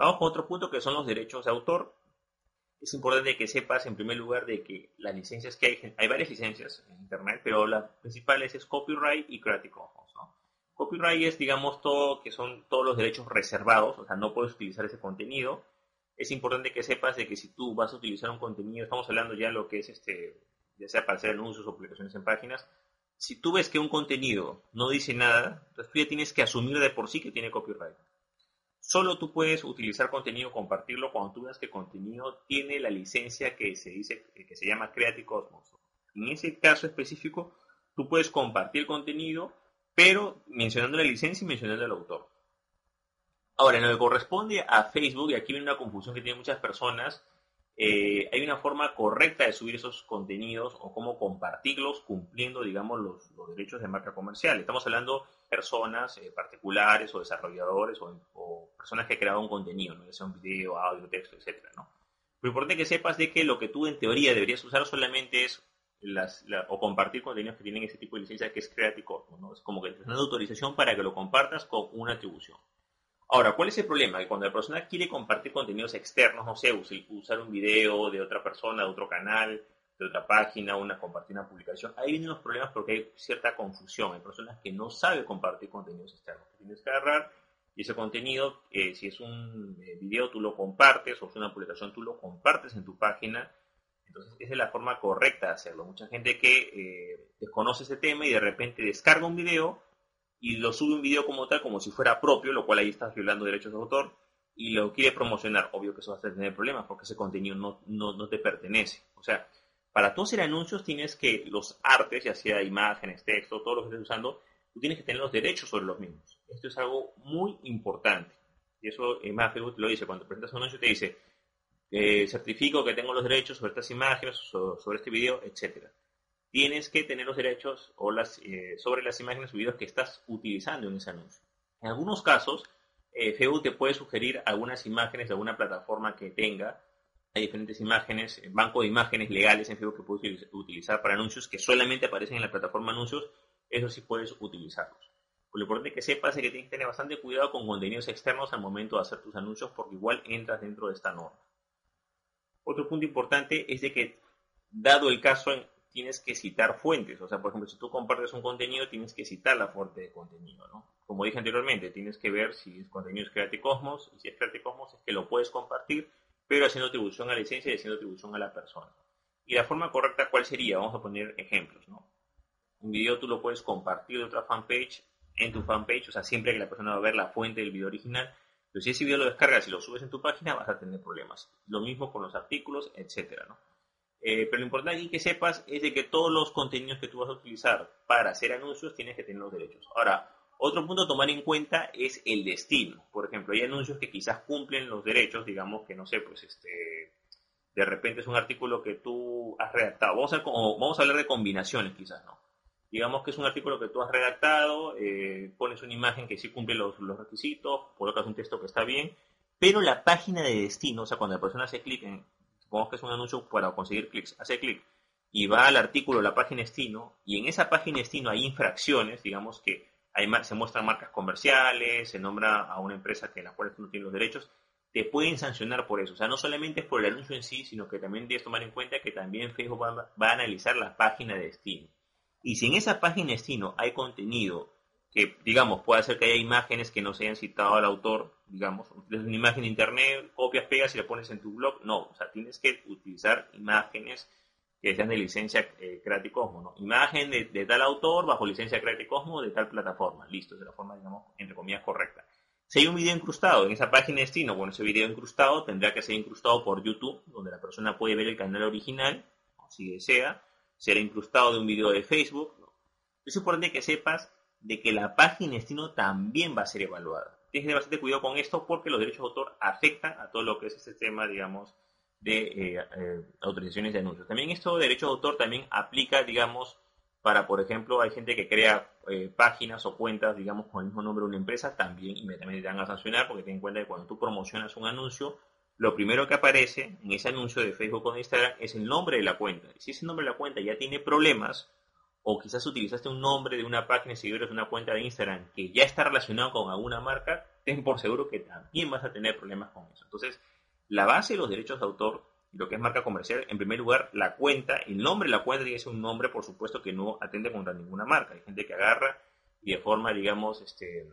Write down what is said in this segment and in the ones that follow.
Vamos con otro punto que son los derechos de autor. Es importante que sepas en primer lugar de que las licencias que hay, hay varias licencias en Internet, pero las principales es copyright y Creative Commons. Copyright es, digamos, todo que son todos los derechos reservados, o sea, no puedes utilizar ese contenido. Es importante que sepas de que si tú vas a utilizar un contenido, estamos hablando ya de lo que es este, ya sea para hacer anuncios o publicaciones en páginas, si tú ves que un contenido no dice nada, entonces tú ya tienes que asumir de por sí que tiene copyright. Solo tú puedes utilizar contenido, compartirlo cuando tú veas que contenido tiene la licencia que se dice que se llama Creative Cosmos. En ese caso específico, tú puedes compartir contenido, pero mencionando la licencia y mencionando el autor. Ahora, en lo que corresponde a Facebook, y aquí viene una confusión que tienen muchas personas, eh, hay una forma correcta de subir esos contenidos o cómo compartirlos cumpliendo, digamos, los, derechos de marca comercial. Estamos hablando de personas eh, particulares o desarrolladores o, personas que creado un contenido, ¿no? ya sea un video, audio, texto, etc. ¿no? Lo importante que sepas de que lo que tú en teoría deberías usar solamente es las, o compartir contenidos que tienen ese tipo de licencia que es Creative Commons. ¿no? Es como que te dan autorización para que lo compartas con una atribución. Ahora, ¿cuál es el problema? Que cuando la persona quiere compartir contenidos externos, no sé, usar un video de otra persona, de otro canal, de otra página, una compartir una publicación, ahí vienen los problemas porque hay cierta confusión. Hay personas que no saben compartir contenidos externos. Tienes que agarrar y ese contenido, eh, si es un eh, video, tú lo compartes, o es una publicación, tú lo compartes en tu página. Entonces, esa es la forma correcta de hacerlo. Mucha gente que eh, desconoce ese tema y de repente descarga un video y lo sube un video como tal, como si fuera propio, lo cual ahí estás violando derechos de autor, y lo quiere promocionar, obvio que eso va a tener problemas porque ese contenido no, no, te pertenece. O sea, para tú hacer anuncios tienes que los artes, ya sea imágenes, texto, todo lo que estés usando, tú tienes que tener los derechos sobre los mismos. Esto es algo muy importante. Y eso, es más, Facebook te lo dice, cuando presentas un anuncio te dice, eh, certifico que tengo los derechos sobre estas imágenes, sobre este video, etcétera tienes que tener los derechos o las, eh, sobre las imágenes o videos que estás utilizando en ese anuncio. En algunos casos, eh, Facebook te puede sugerir algunas imágenes de alguna plataforma que tenga. Hay diferentes imágenes, eh, banco de imágenes legales en Facebook que puedes utilizar para anuncios que solamente aparecen en la plataforma anuncios. Eso sí puedes utilizarlos. Lo importante que sepas es que tienes que tener bastante cuidado con contenidos externos al momento de hacer tus anuncios porque igual entras dentro de esta norma. Otro punto importante es de que, dado el caso en, tienes que citar fuentes. O sea, por ejemplo, si tú compartes un contenido, tienes que citar la fuente de contenido, ¿no? Como dije anteriormente, tienes que ver si el contenido es Creative Cosmos, y si es Creative Cosmos es que lo puedes compartir, pero haciendo atribución a la licencia y haciendo atribución a la persona. Y la forma correcta, ¿cuál sería? Vamos a poner ejemplos, ¿no? Un video tú lo puedes compartir de otra fanpage en tu fanpage, o sea, siempre que la persona va a ver la fuente del video original, pero si ese video lo descargas y lo subes en tu página, vas a tener problemas. Lo mismo con los artículos, etcétera, ¿no? Eh, pero lo importante aquí que sepas es de que todos los contenidos que tú vas a utilizar para hacer anuncios tienes que tener los derechos. Ahora, otro punto a tomar en cuenta es el destino. Por ejemplo, hay anuncios que quizás cumplen los derechos, digamos que no sé, pues este, de repente es un artículo que tú has redactado. Vamos a, vamos a hablar de combinaciones quizás, ¿no? Digamos que es un artículo que tú has redactado, eh, pones una imagen que sí cumple los, requisitos, colocas un texto que está bien, pero la página de destino, o sea, cuando la persona hace clic en supongamos que es un anuncio para conseguir clics, hace clic y va al artículo, la página destino, y en esa página destino hay infracciones, digamos que hay, se muestran marcas comerciales, se nombra a una empresa que en la cual tú no tienes los derechos, te pueden sancionar por eso. O sea, no solamente es por el anuncio en sí, sino que también debes tomar en cuenta que también Facebook va, va a analizar la página de destino. Y si en esa página de destino hay contenido que, digamos, puede hacer que haya imágenes que no se hayan citado al autor, digamos, una imagen de internet, copias, pegas y la pones en tu blog. No, o sea, tienes que utilizar imágenes que sean de licencia eh, Creative Cosmos, ¿no? Imagen de, tal autor bajo licencia Creative Cosmos de tal plataforma. Listo, de la forma, digamos, entre comillas, correcta. Si hay un video incrustado en esa página de destino, bueno, ese video incrustado tendrá que ser incrustado por YouTube, donde la persona puede ver el canal original, si desea, será incrustado de un video de Facebook. Es importante que sepas de que la página destino también va a ser evaluada. Tienes que tener bastante cuidado con esto porque los derechos de autor afectan a todo lo que es este tema, digamos, de eh, eh, autorizaciones de anuncios. También esto de derechos de autor también aplica, digamos, para, por ejemplo, hay gente que crea eh, páginas o cuentas, digamos, con el mismo nombre de una empresa, también inmediatamente te van a sancionar porque ten en cuenta que cuando tú promocionas un anuncio, lo primero que aparece en ese anuncio de Facebook o de Instagram es el nombre de la cuenta. Si ese nombre de la cuenta ya tiene problemas, o quizás utilizaste un nombre de una página de seguidores de una cuenta de Instagram que ya está relacionado con alguna marca, ten por seguro que también vas a tener problemas con eso. Entonces, la base de los derechos de autor, lo que es marca comercial, en primer lugar, la cuenta, el nombre de la cuenta tiene que ser un nombre, por supuesto, que no atende contra ninguna marca. Hay gente que agarra y de forma, digamos, este,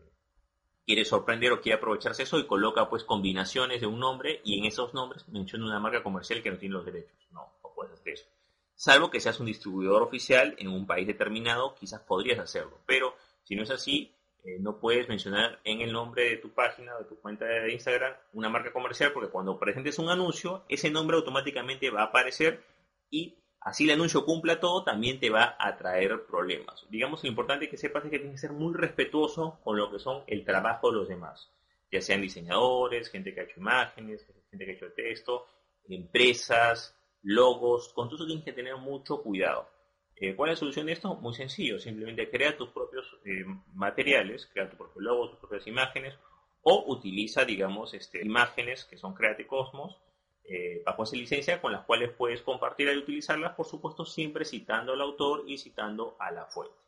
quiere sorprender o quiere aprovecharse eso y coloca pues combinaciones de un nombre y en esos nombres menciona una marca comercial que no tiene los derechos. No, no puedes hacer eso. Salvo que seas un distribuidor oficial en un país determinado, quizás podrías hacerlo. Pero si no es así, eh, no puedes mencionar en el nombre de tu página o de tu cuenta de Instagram una marca comercial porque cuando presentes un anuncio, ese nombre automáticamente va a aparecer y así el anuncio cumpla todo, también te va a traer problemas. Digamos, lo importante que sepas es que tienes que ser muy respetuoso con lo que son el trabajo de los demás, ya sean diseñadores, gente que ha hecho imágenes, gente que ha hecho texto, empresas, logos, con todo eso tienes que tener mucho cuidado. Eh, ¿Cuál es la solución de esto? Muy sencillo, simplemente crea tus propios eh, materiales, crea tu propio logo, tus propias imágenes, o utiliza, digamos, este, imágenes que son Create Cosmos, eh, bajo esa licencia, con las cuales puedes compartir y utilizarlas, por supuesto, siempre citando al autor y citando a la fuente.